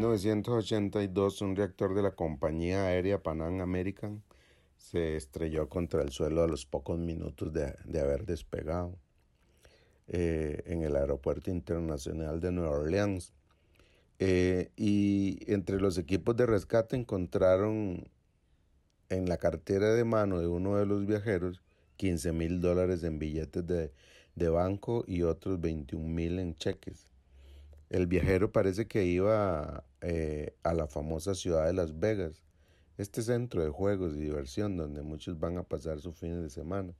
1982, un reactor de la compañía aérea Pan American se estrelló contra el suelo a los pocos minutos de, haber despegado eh, en el Aeropuerto Internacional de Nueva Orleans. Eh, y entre los equipos de rescate encontraron en la cartera de mano de uno de los viajeros 15 mil dólares en billetes de, de banco y otros 21 mil en cheques. El viajero parece que iba eh, a la famosa ciudad de Las Vegas, este centro de juegos y diversión donde muchos van a pasar sus fines de semana.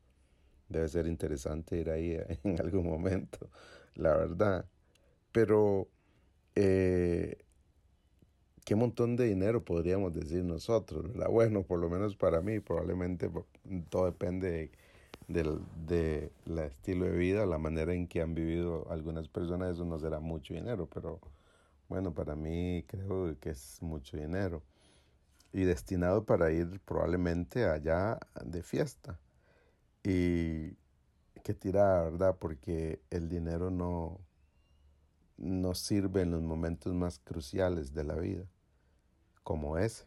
Debe ser interesante ir ahí en algún momento, la verdad. Pero, eh, ¿qué montón de dinero podríamos decir nosotros? Bueno, por lo menos para mí, probablemente todo depende de del de la estilo de vida, la manera en que han vivido algunas personas, eso no será mucho dinero, pero bueno, para mí creo que es mucho dinero y destinado para ir probablemente allá de fiesta. Y que tira, ¿verdad? Porque el dinero no, no sirve en los momentos más cruciales de la vida, como ese.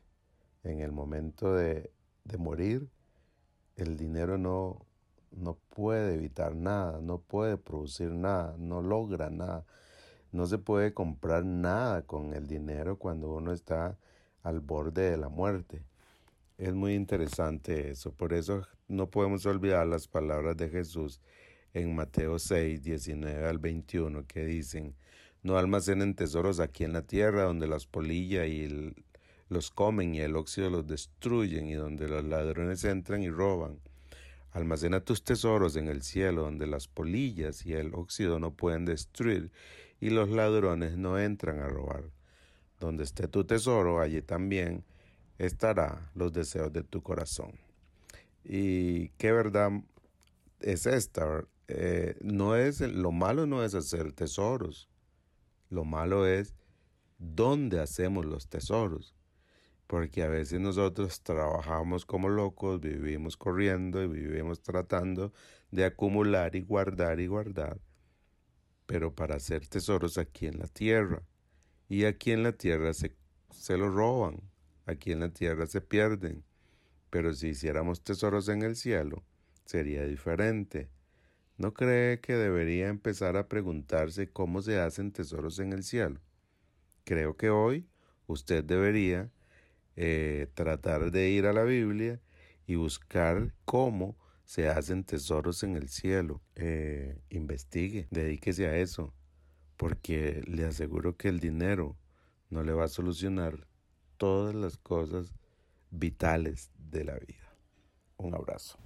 En el momento de, de morir, el dinero no, no puede evitar nada, no puede producir nada, no logra nada. No se puede comprar nada con el dinero cuando uno está al borde de la muerte. Es muy interesante eso, por eso no podemos olvidar las palabras de Jesús en Mateo 6, 19 al 21 que dicen, no almacenen tesoros aquí en la tierra donde las polillas y los comen y el óxido los destruyen y donde los ladrones entran y roban Almacena tus tesoros en el cielo, donde las polillas y el óxido no pueden destruir y los ladrones no entran a robar. Donde esté tu tesoro, allí también estará los deseos de tu corazón. Y qué verdad es esta. Eh, no es lo malo no es hacer tesoros. Lo malo es dónde hacemos los tesoros porque a veces nosotros trabajamos como locos, vivimos corriendo y vivimos tratando de acumular y guardar y guardar, pero para hacer tesoros aquí en la tierra. Y aquí en la tierra se, se lo roban, aquí en la tierra se pierden, pero si hiciéramos tesoros en el cielo, sería diferente. ¿No cree que debería empezar a preguntarse cómo se hacen tesoros en el cielo? Creo que hoy usted debería eh, tratar de ir a la Biblia y buscar cómo se hacen tesoros en el cielo. Eh, investigue, dedíquese a eso, porque le aseguro que el dinero no le va a solucionar todas las cosas vitales de la vida. Un abrazo.